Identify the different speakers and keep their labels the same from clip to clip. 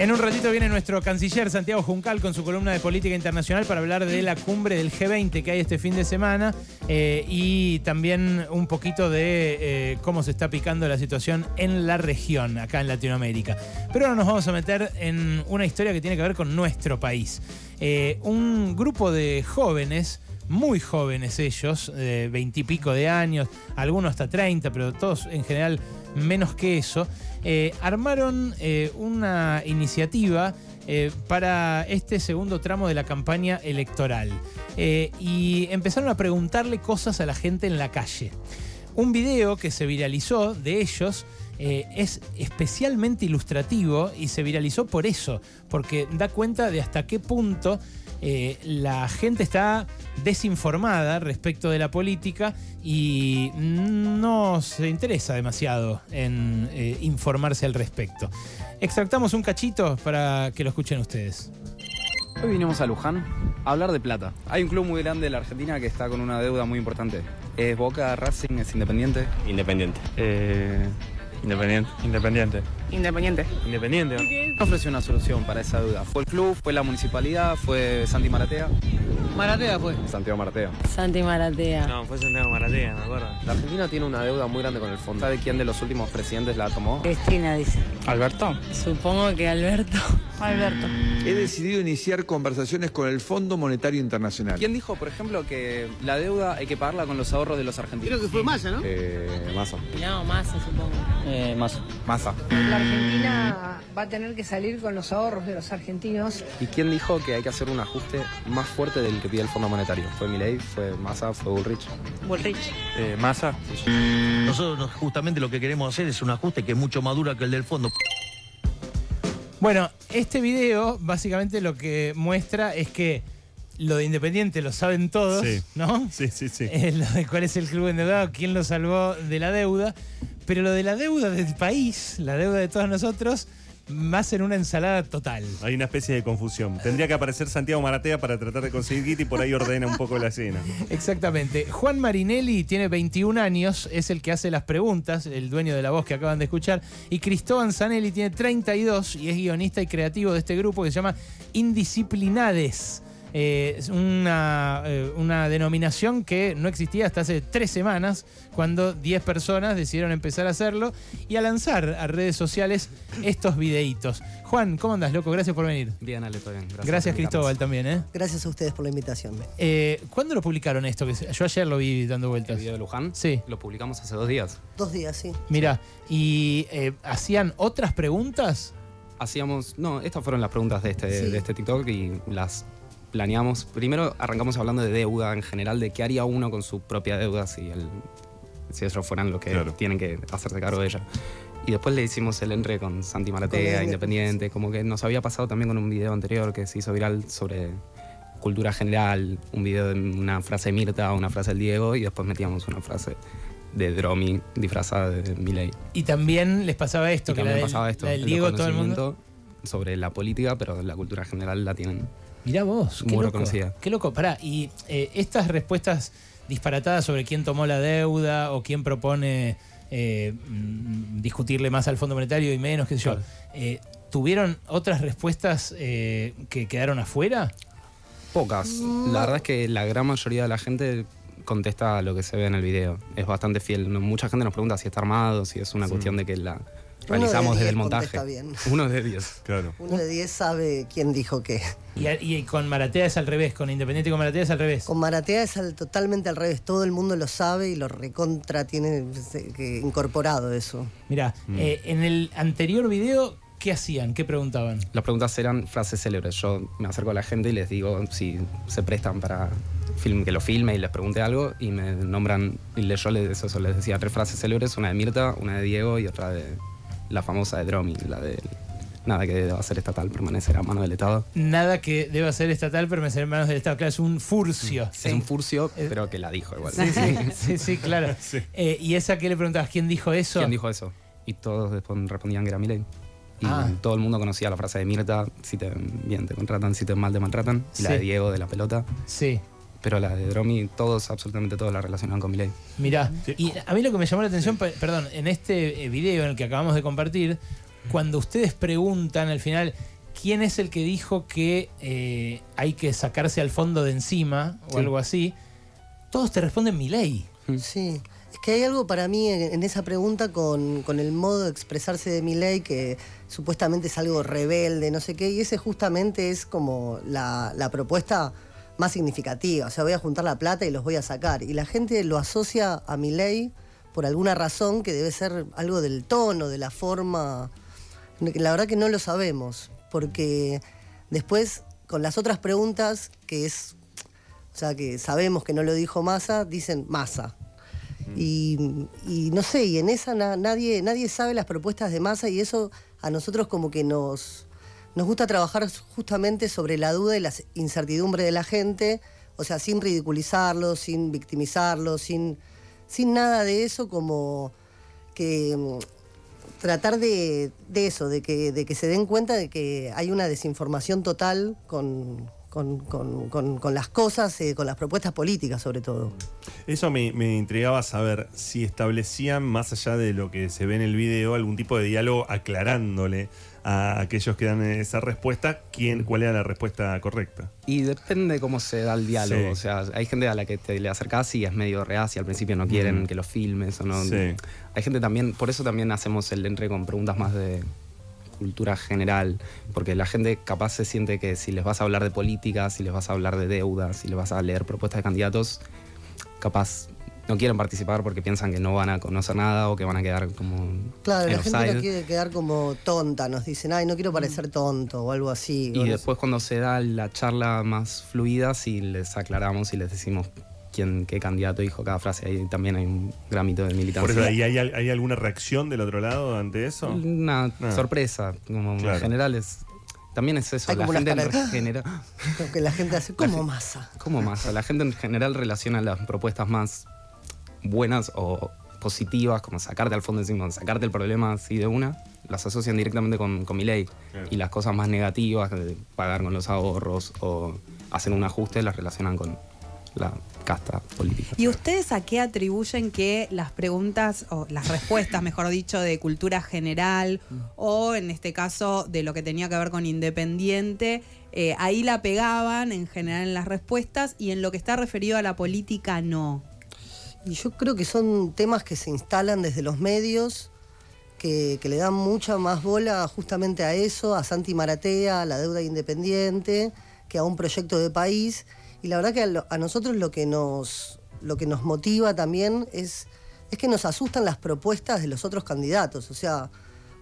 Speaker 1: En un ratito viene nuestro canciller Santiago Juncal con su columna de política internacional para hablar de la cumbre del G20 que hay este fin de semana eh, y también un poquito de eh, cómo se está picando la situación en la región, acá en Latinoamérica. Pero ahora nos vamos a meter en una historia que tiene que ver con nuestro país. Eh, un grupo de jóvenes muy jóvenes ellos, veintipico de años, algunos hasta 30, pero todos en general menos que eso, eh, armaron eh, una iniciativa eh, para este segundo tramo de la campaña electoral y empezaron a preguntarle cosas a la gente en la calle. Un video que se viralizó de ellos es especialmente ilustrativo y se viralizó por eso, porque da cuenta de hasta qué punto eh, la gente está desinformada respecto de la política y no se interesa demasiado en eh, informarse al respecto. Extractamos un cachito para que lo escuchen ustedes.
Speaker 2: Hoy vinimos a Luján a hablar de plata. Hay un club muy grande de la Argentina que está con una deuda muy importante. ¿Es Boca, Racing, es Independiente?
Speaker 3: Independiente.
Speaker 4: Eh, independiente.
Speaker 3: Independiente.
Speaker 5: Independiente.
Speaker 3: Independiente.
Speaker 2: ¿Quién ofreció una solución para esa deuda? ¿Fue el club? ¿Fue la municipalidad? ¿Fue Santi Maratea?
Speaker 5: Maratea fue.
Speaker 2: Santiago Maratea.
Speaker 6: Santi Maratea.
Speaker 3: No, fue Santiago Maratea, me acuerdo.
Speaker 2: La Argentina tiene una deuda muy grande con el fondo. ¿Sabe quién de los últimos presidentes la tomó?
Speaker 6: Cristina dice.
Speaker 4: ¿Alberto?
Speaker 6: Supongo que Alberto.
Speaker 5: Alberto.
Speaker 7: He decidido iniciar conversaciones con el Fondo Monetario Internacional.
Speaker 2: ¿Quién dijo, por ejemplo, que la deuda hay que pagarla con los ahorros de los argentinos?
Speaker 5: Creo que fue Massa, ¿no?
Speaker 2: Eh, Massa.
Speaker 6: No, Massa supongo.
Speaker 4: Eh, más.
Speaker 2: Massa.
Speaker 8: La Argentina va a tener que salir con los ahorros de los argentinos.
Speaker 2: ¿Y quién dijo que hay que hacer un ajuste más fuerte del que pide el Fondo Monetario? ¿Fue Milei? ¿Fue Massa? ¿Fue Bullrich?
Speaker 5: Bullrich.
Speaker 4: Eh, Massa.
Speaker 9: Nosotros justamente lo que queremos hacer es un ajuste que es mucho más duro que el del fondo.
Speaker 1: Bueno, este video básicamente lo que muestra es que lo de Independiente lo saben todos,
Speaker 3: Sí.
Speaker 1: ¿no?
Speaker 3: Sí, sí, sí.
Speaker 1: Eh, lo de cuál es el club endeudado, quién lo salvó de la deuda. Pero lo de la deuda del país, la deuda de todos nosotros, a ser una ensalada total.
Speaker 3: Hay una especie de confusión. Tendría que aparecer Santiago Maratea para tratar de conseguir guita y por ahí ordena un poco la escena.
Speaker 1: Exactamente. Juan Marinelli tiene 21 años, es el que hace las preguntas, el dueño de la voz que acaban de escuchar. Y Cristóbal Zanelli tiene 32 y es guionista y creativo de este grupo que se llama Indisciplinades. Eh, es una, eh, una denominación que no existía hasta hace tres semanas, cuando 10 personas decidieron empezar a hacerlo y a lanzar a redes sociales estos videitos. Juan, ¿cómo andas, loco? Gracias por venir.
Speaker 2: Bien, Ale, todo bien. Gracias.
Speaker 1: Cristóbal, también, ¿eh?
Speaker 10: Gracias a ustedes por la invitación.
Speaker 1: Eh, ¿Cuándo lo publicaron esto? Yo ayer lo vi dando
Speaker 2: El
Speaker 1: vueltas.
Speaker 2: video de Luján
Speaker 1: Sí.
Speaker 2: lo publicamos hace dos días.
Speaker 10: Dos días, sí.
Speaker 1: Mira, ¿y eh, hacían otras preguntas?
Speaker 2: Hacíamos. No, estas fueron las preguntas de este,
Speaker 10: Sí.
Speaker 2: de este TikTok y las planeamos. Primero arrancamos hablando de deuda en general, de qué haría uno con su propia deuda si, el, si ellos fueran los que
Speaker 3: Claro.
Speaker 2: tienen que hacerse cargo de ella. Y después le hicimos el entre con Santi Maratea, Independiente, como que nos había pasado también con un video anterior que se hizo viral sobre cultura general, un video de una frase de Mirta, una frase del Diego, y después metíamos una frase de Dromi disfrazada de Milei.
Speaker 1: Y también les pasaba esto,
Speaker 2: Y
Speaker 1: que la
Speaker 2: también
Speaker 1: del,
Speaker 2: pasaba esto,
Speaker 1: la del
Speaker 2: el
Speaker 1: Diego, todo el mundo.
Speaker 2: sobre la política, pero la cultura general la tienen.
Speaker 1: Mirá vos, qué
Speaker 2: Muy
Speaker 1: loco.
Speaker 2: reconocida.
Speaker 1: Qué loco. Pará, y eh, estas respuestas disparatadas sobre quién tomó la deuda o quién propone eh, mm, discutirle más al Fondo Monetario y menos, qué sé yo,
Speaker 2: Claro.
Speaker 1: eh, ¿tuvieron otras respuestas que quedaron afuera?
Speaker 2: Pocas. La verdad es que la gran mayoría de la gente contesta lo que se ve en el video. Es bastante fiel. Mucha gente nos pregunta si está armado, si es una cuestión de que la realizamos
Speaker 10: de
Speaker 2: desde el
Speaker 10: diez
Speaker 2: montaje.
Speaker 10: bien.
Speaker 2: Uno de 10.
Speaker 3: Claro.
Speaker 10: Uno de diez sabe quién dijo qué.
Speaker 1: Y, con Maratea es al revés, con Independiente y con Maratea es al revés.
Speaker 10: Con Maratea es al- totalmente al revés. Todo el mundo lo sabe y lo recontra tiene que- incorporado eso.
Speaker 1: Mirá,
Speaker 2: Mm.
Speaker 1: eh, en el anterior video, ¿qué hacían? ¿Qué preguntaban?
Speaker 2: Las preguntas eran frases célebres. Yo me acerco a la gente y les digo si se prestan para film, que lo filme y les pregunte algo y me nombran, y yo les, eso, les decía tres frases célebres, una de Mirta, una de Diego y otra de la famosa de Dromi, la de nada que deba ser estatal, permanecer a mano del Estado.
Speaker 1: Nada que deba ser estatal permanecer en manos del Estado. Claro, es un furcio.
Speaker 2: Es un furcio,
Speaker 1: Eh,
Speaker 2: pero que la dijo igual.
Speaker 1: Sí, sí, sí, sí, claro. Eh, ¿Y esa que le preguntabas? ¿Quién dijo eso?
Speaker 2: ¿Quién dijo eso? Y todos después respondían que era Milei. Y
Speaker 1: Ah.
Speaker 2: todo el mundo conocía la frase de Mirta, si te bien te contratan, si te mal te maltratan. Y la de Diego de la pelota.
Speaker 1: Sí.
Speaker 2: Pero la de Dromi, todos, absolutamente todos la relacionaban con Milei.
Speaker 1: Mirá,
Speaker 3: Sí.
Speaker 1: y a mí lo que me llamó la atención, pe- perdón, en este eh, video en el que acabamos de compartir, cuando ustedes preguntan al final quién es el que dijo que eh, hay que sacarse al fondo de encima o
Speaker 2: Sí.
Speaker 1: algo así, todos te responden mi ley.
Speaker 10: Sí, es que hay algo para mí en, esa pregunta con, con el modo de expresarse de mi ley que supuestamente es algo rebelde, no sé qué, y ese justamente es como la, la propuesta más significativa. O sea, voy a juntar la plata y los voy a sacar. Y la gente lo asocia a mi ley por alguna razón que debe ser algo del tono, de la forma. La verdad que no lo sabemos, porque después con las otras preguntas, que es o sea, que sabemos que no lo dijo Massa, dicen Massa. Y, y no sé, y en esa na- nadie, nadie sabe las propuestas de Massa y eso a nosotros como que nos, nos gusta trabajar justamente sobre la duda y la incertidumbre de la gente, o sea, sin ridiculizarlo, sin victimizarlo, sin, sin nada de eso, como que mm, tratar de, de eso, de que, de que se den cuenta de que hay una desinformación total con, con, con- con- las cosas, eh, con las propuestas políticas sobre todo.
Speaker 3: Eso me, me intrigaba saber si establecían, más allá de lo que se ve en el video, algún tipo de diálogo aclarándole a aquellos que dan esa respuesta quién, cuál era la respuesta correcta.
Speaker 2: Y depende cómo se da el diálogo.
Speaker 3: Sí.
Speaker 2: O sea, hay gente a la que te le acercás y es medio reacia. Al principio no quieren
Speaker 3: Mm.
Speaker 2: que lo filmes o no.
Speaker 3: Sí.
Speaker 2: Hay gente también, por eso también hacemos el entre con preguntas más de cultura general. Porque la gente capaz se siente que si les vas a hablar de política, si les vas a hablar de deuda, si les vas a leer propuestas de candidatos, capaz no quieren participar porque piensan que no van a conocer nada o que van a quedar como
Speaker 10: Claro,
Speaker 2: en
Speaker 10: la gente no quiere quedar como tonta, nos dicen, ay, no quiero parecer tonto o algo así.
Speaker 2: Y
Speaker 10: no
Speaker 2: después cuando se da la charla más fluida, sí les aclaramos y les decimos quién, qué candidato dijo cada frase. Ahí también hay un gramito de militancia.
Speaker 3: Por eso, ¿hay, hay, hay alguna reacción del otro lado ante eso?
Speaker 2: Una
Speaker 3: Ah.
Speaker 2: sorpresa, como
Speaker 3: Claro.
Speaker 2: en general es... También es eso,
Speaker 10: Hay
Speaker 2: la
Speaker 10: como
Speaker 2: gente en
Speaker 10: de-
Speaker 2: general...
Speaker 10: Lo que la gente hace como masa.
Speaker 2: ¿Cómo más? La gente en general relaciona las propuestas más buenas o positivas, como sacarte al fondo encima, sacarte el problema así de una, las asocian directamente con, con mi ley.
Speaker 3: Claro.
Speaker 2: Y las cosas más negativas, de pagar con los ahorros o hacer un ajuste, las relacionan con la casta política.
Speaker 11: ¿Y ustedes a qué atribuyen que las preguntas, o las respuestas, mejor dicho, de cultura general, o en este caso de lo que tenía que ver con Independiente, eh, ahí la pegaban en general en las respuestas y en lo que está referido a la política no?
Speaker 10: Y yo creo que son temas que se instalan desde los medios, que, que le dan mucha más bola justamente a eso, a Santi Maratea, a la deuda independiente, que a un proyecto de país. Y la verdad que a, nosotros lo que nos, lo que nos motiva también es, es que nos asustan las propuestas de los otros candidatos. O sea,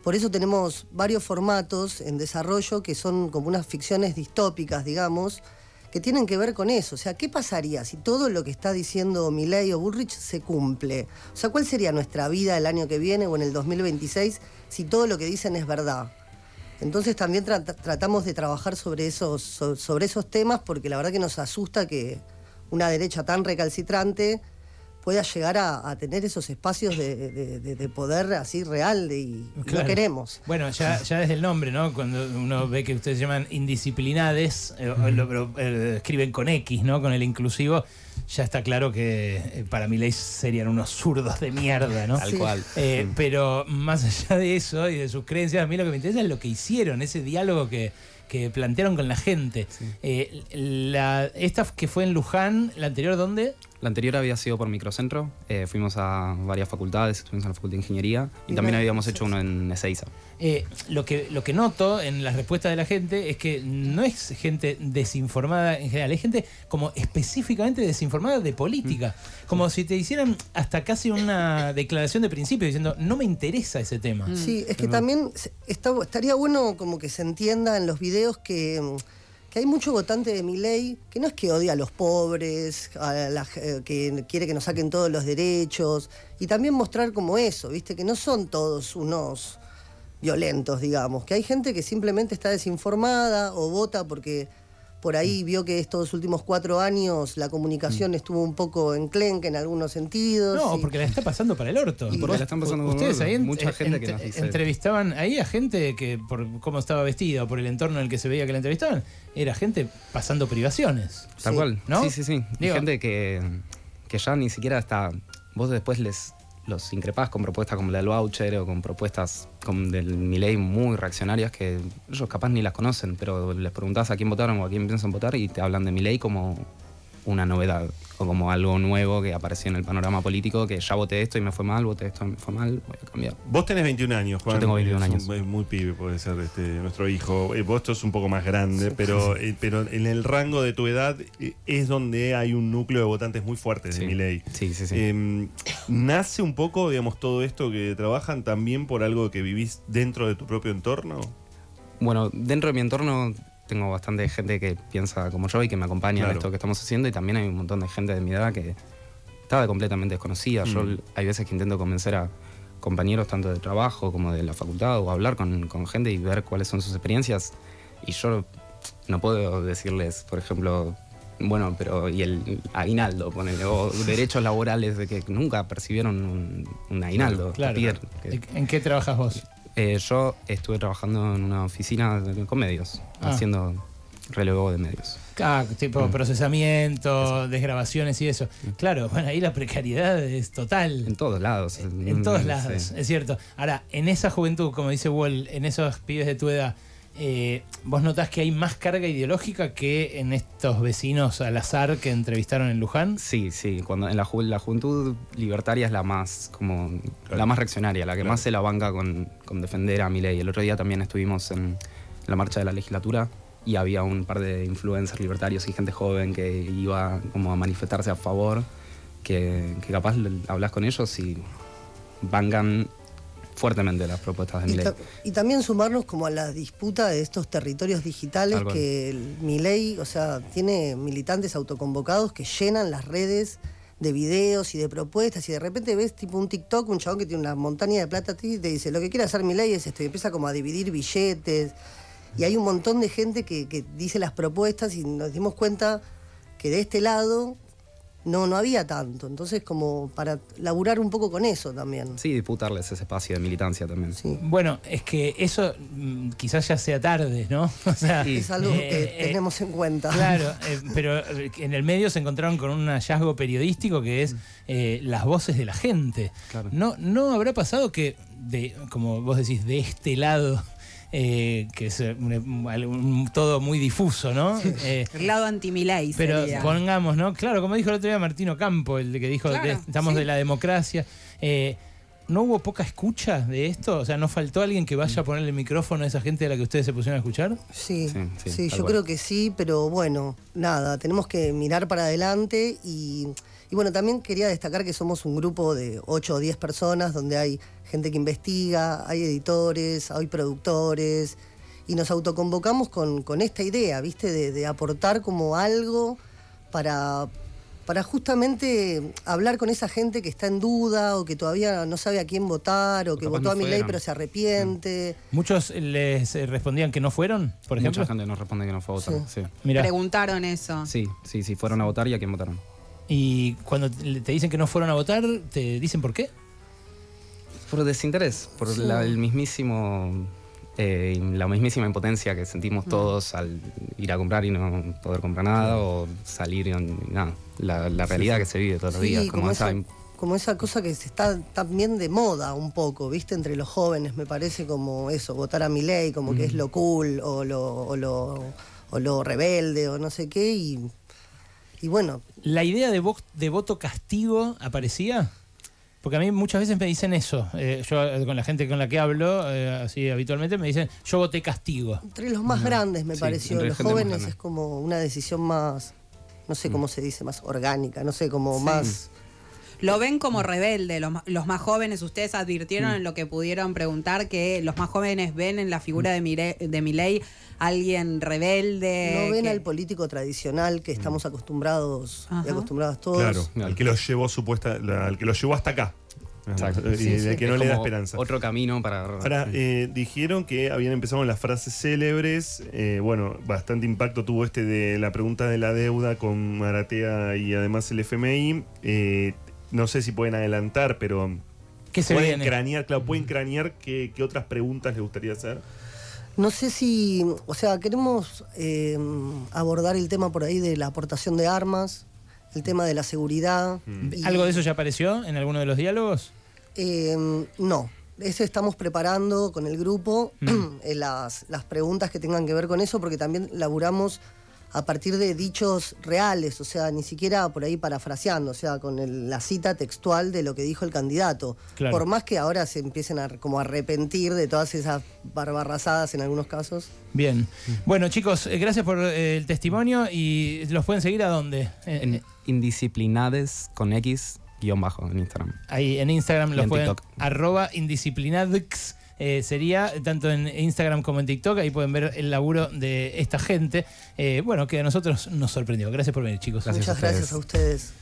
Speaker 10: por eso tenemos varios formatos en desarrollo que son como unas ficciones distópicas, digamos, que tienen que ver con eso. O sea, ¿qué pasaría si todo lo que está diciendo Milei o Bullrich se cumple? O sea, ¿cuál sería nuestra vida el año que viene o en el 2026 si todo lo que dicen es verdad? Entonces también tra- tratamos de trabajar sobre esos, so- sobre esos temas porque la verdad que nos asusta que una derecha tan recalcitrante pueda llegar a, a tener esos espacios de, de- de- de poder así real y
Speaker 1: Claro.
Speaker 10: no queremos.
Speaker 1: Bueno, ya, ya desde el nombre, ¿no? Cuando uno ve que ustedes llaman indisciplinades, eh, o lo- lo- eh, escriben con X, ¿no? Con el inclusivo, ya está claro que eh, para mi ley serían unos zurdos de mierda, ¿no?
Speaker 2: Tal cual.
Speaker 1: Eh, Pero más allá de eso y de sus creencias, a mí lo que me interesa es lo que hicieron, ese diálogo que, que plantearon con la gente. Eh, la, esta que fue en Luján, la anterior, ¿dónde?
Speaker 2: La anterior había sido por microcentro, eh, fuimos a varias facultades, estuvimos en la Facultad de Ingeniería y
Speaker 10: Y
Speaker 2: también
Speaker 10: no-
Speaker 2: habíamos hecho uno en Ezeiza.
Speaker 1: Eh, lo, que, lo que noto en las respuestas de la gente es que no es gente desinformada en general, es gente como específicamente desinformada de política. Como si te hicieran hasta casi una declaración de principio diciendo, no me interesa ese tema.
Speaker 10: Sí, es que también está- estaría bueno como que se entienda en los videos que, mm, que hay mucho votante de mi ley que no es que odia a los pobres, a la ge- que quiere que nos saquen todos los derechos, y también mostrar como eso, ¿viste? Que no son todos unos violentos, digamos, que hay gente que simplemente está desinformada o vota porque por ahí vio que estos últimos cuatro años la comunicación estuvo un poco enclenque en algunos sentidos.
Speaker 1: No,
Speaker 10: y-
Speaker 1: porque la está pasando para el orto.
Speaker 2: Y porque la están pasando
Speaker 1: Ustedes
Speaker 2: el orto.
Speaker 1: ahí
Speaker 2: Mucha
Speaker 1: en-
Speaker 2: gente que nos dice-
Speaker 1: entrevistaban ahí a gente que por cómo estaba vestida o por el entorno en el que se veía que la entrevistaban, era gente pasando privaciones.
Speaker 2: Tal
Speaker 10: Sí.
Speaker 2: cual.
Speaker 1: ¿No?
Speaker 2: Sí, sí, sí.
Speaker 1: Digo-
Speaker 2: gente que, que ya ni siquiera está. Vos después les, los increpás con propuestas como la del voucher o con propuestas como del Milei muy reaccionarias que ellos capaz ni las conocen, pero les preguntás a quién votaron o a quién piensan votar y te hablan de Milei como una novedad o como algo nuevo que apareció en el panorama político, que ya voté esto y me fue mal, voté esto y me fue mal, voy a cambiar.
Speaker 3: Vos tenés 21 años, Juan.
Speaker 2: Yo tengo 21
Speaker 3: Es un-
Speaker 2: años.
Speaker 3: Es muy pibe, puede ser este, nuestro hijo. Eh, Vos sos un poco más grande, pero, eh, pero en el rango de tu edad eh, es donde hay un núcleo de votantes muy fuertes de
Speaker 2: Sí.
Speaker 3: mi ley.
Speaker 2: Sí, sí, sí.
Speaker 3: ¿Nace un poco, digamos, todo esto que trabajan también por algo que vivís dentro de tu propio entorno?
Speaker 2: Bueno, dentro de mi entorno tengo bastante gente que piensa como yo y que me acompaña
Speaker 3: Claro.
Speaker 2: en esto que estamos haciendo y también hay un montón de gente de mi edad que estaba completamente desconocida. Yo
Speaker 3: Mm.
Speaker 2: hay veces que intento convencer a compañeros tanto de trabajo como de la facultad o hablar con, con gente y ver cuáles son sus experiencias y yo no puedo decirles, por ejemplo, bueno, pero y el aguinaldo, ponele, o derechos laborales de que nunca percibieron un, un aguinaldo.
Speaker 1: Claro.
Speaker 2: Que-
Speaker 1: ¿En qué trabajas vos?
Speaker 2: Eh, yo estuve trabajando en una oficina de- con medios,
Speaker 1: Ah.
Speaker 2: haciendo relevo de medios.
Speaker 1: Ah, tipo
Speaker 2: Mm.
Speaker 1: procesamiento, desgrabaciones y eso. Claro, bueno, ahí la precariedad es total.
Speaker 2: En todos lados.
Speaker 1: En todos
Speaker 2: Mm,
Speaker 1: lados,
Speaker 2: sí.
Speaker 1: es cierto. Ahora, en esa juventud, como dice Wall, en esos pibes de tu edad, eh, ¿vos notás que hay más carga ideológica que en estos vecinos al azar que entrevistaron en Luján?
Speaker 2: Sí, sí. Cuando en la, ju- la juventud libertaria es la más como la más reaccionaria, la que
Speaker 3: Claro.
Speaker 2: más se la banca con, con defender a Milei. El otro día también estuvimos en la marcha de la legislatura y había un par de influencers libertarios y gente joven que iba como a manifestarse a favor, que, que capaz hablas con ellos y bancan fuertemente las propuestas de
Speaker 10: Y,
Speaker 2: Milei.
Speaker 10: ta- y también sumarnos como a la disputa de estos territorios digitales
Speaker 2: Tal cual.
Speaker 10: que Milei, o sea, tiene militantes autoconvocados que llenan las redes de videos y de propuestas y de repente ves tipo un TikTok, un chabón que tiene una montaña de plata y te dice, lo que quiere hacer Milei es esto y empieza como a dividir billetes y hay un montón de gente que, que dice las propuestas y nos dimos cuenta que de este lado no, no había tanto, entonces como para laburar un poco con eso también.
Speaker 2: Sí, disputarles ese espacio de militancia también.
Speaker 1: Bueno, es que eso mm, quizás ya sea tarde, ¿no? O sea,
Speaker 10: Es algo
Speaker 1: eh,
Speaker 10: que
Speaker 1: eh,
Speaker 10: tenemos en cuenta.
Speaker 1: Claro, eh, pero en el medio se encontraron con un hallazgo periodístico que es eh, las voces de la gente. No, no habrá pasado que, de, como vos decís, de este lado, eh, que es eh, un- un- todo muy difuso, ¿no? Eh,
Speaker 11: El lado anti-Milei
Speaker 1: pero
Speaker 11: sería.
Speaker 1: pongamos, ¿no? Claro, como dijo el otro día Martino Campo, el de que dijo,
Speaker 11: Claro,
Speaker 1: de- estamos
Speaker 11: sí.
Speaker 1: de la democracia. Eh, ¿No hubo poca escucha de esto? O sea, ¿no faltó alguien que vaya a ponerle el micrófono a esa gente a la que ustedes se pusieron a escuchar?
Speaker 10: Sí,
Speaker 2: Sí, sí,
Speaker 10: yo
Speaker 2: cual.
Speaker 10: creo que sí, pero bueno, nada, tenemos que mirar para adelante y, y bueno, también quería destacar que somos un grupo de 8 o 10 personas donde hay gente que investiga, hay editores, hay productores y nos autoconvocamos con, con esta idea, ¿viste? De, de aportar como algo para, para justamente hablar con esa gente que está en duda o que todavía no sabe a quién votar o que
Speaker 2: capaz
Speaker 10: votó
Speaker 2: no
Speaker 10: a mi ley pero se arrepiente.
Speaker 1: Muchos les eh, respondían que no fueron, por ejemplo.
Speaker 2: Mucha gente nos responde que no fue a votar. Sí.
Speaker 11: Preguntaron eso.
Speaker 2: Sí, sí, sí, fueron a votar y a quién votaron.
Speaker 1: Y cuando te dicen que no fueron a votar, ¿te dicen por qué?
Speaker 2: Por desinterés, por
Speaker 1: Sí.
Speaker 2: la, el mismísimo, eh, la mismísima impotencia que sentimos
Speaker 1: Mm.
Speaker 2: todos al ir a comprar y no poder comprar nada o salir y nada. La, la realidad que se vive todos los
Speaker 10: Sí,
Speaker 2: días. Como
Speaker 10: como
Speaker 2: esa,
Speaker 10: esa- como esa cosa que se está también de moda un poco, ¿viste? Entre los jóvenes, me parece como eso, votar a mi ley, como que es lo cool o lo, o lo, o lo rebelde o no sé qué. Y, y bueno,
Speaker 1: ¿La idea de, vo- de voto castigo aparecía? Porque a mí muchas veces me dicen eso. Eh, yo eh, con la gente con la que hablo, eh, así habitualmente, me dicen, yo voté castigo.
Speaker 10: entre los más grandes me
Speaker 1: Sí,
Speaker 10: pareció, los jóvenes es como una decisión más, no sé cómo se dice, más orgánica, no sé, como
Speaker 11: Sí.
Speaker 10: más...
Speaker 11: Lo ven como rebelde, los, los más jóvenes, ustedes advirtieron
Speaker 10: Mm.
Speaker 11: en lo que pudieron preguntar que los más jóvenes ven en la figura de, Mire- de Milei alguien rebelde.
Speaker 10: No ven
Speaker 11: que-
Speaker 10: al político tradicional que estamos acostumbrados y
Speaker 11: Ajá.
Speaker 10: acostumbradas todos.
Speaker 3: Claro, al que lo llevó supuesta, la- al que lo llevó hasta acá.
Speaker 2: Exacto.
Speaker 3: Y
Speaker 2: Sí, sí.
Speaker 3: que
Speaker 2: Es
Speaker 3: no le da esperanza.
Speaker 2: Otro camino para.
Speaker 3: Ahora, eh, dijeron que habían empezado con las frases célebres. eh, bueno, bastante impacto tuvo este de la pregunta de la deuda con Maratea y además el FMI. Eh, no sé si pueden adelantar, pero.
Speaker 1: ¿Qué se
Speaker 3: pueden
Speaker 1: viene?
Speaker 3: cranear, claro, pueden cranear qué, qué otras preguntas les gustaría hacer.
Speaker 10: No sé si, o sea, queremos eh, abordar el tema por ahí de la aportación de armas, el tema de la seguridad. y-
Speaker 1: ¿Algo de eso ya apareció en alguno de los diálogos?
Speaker 10: Eh, no. Ese estamos preparando con el grupo eh, las, las preguntas que tengan que ver con eso, porque también laburamos a partir de dichos reales, o sea, ni siquiera por ahí parafraseando, o sea, con el- la cita textual de lo que dijo el candidato.
Speaker 1: Claro.
Speaker 10: Por más que ahora se empiecen a como a arrepentir de todas esas barbarrazadas en algunos casos.
Speaker 1: Bien. Bueno, chicos, eh, gracias por eh, el testimonio y los pueden seguir a dónde? Eh,
Speaker 2: En indisciplinades con X guion bajo en Instagram.
Speaker 1: Ahí en Instagram los
Speaker 2: en
Speaker 1: pueden.
Speaker 2: TikTok.
Speaker 1: Arroba indisciplinadx. Eh, sería tanto en Instagram como en TikTok. Ahí pueden ver el laburo de esta gente. eh, bueno, que a nosotros nos sorprendió. Gracias por venir, chicos.
Speaker 10: Muchas gracias a ustedes.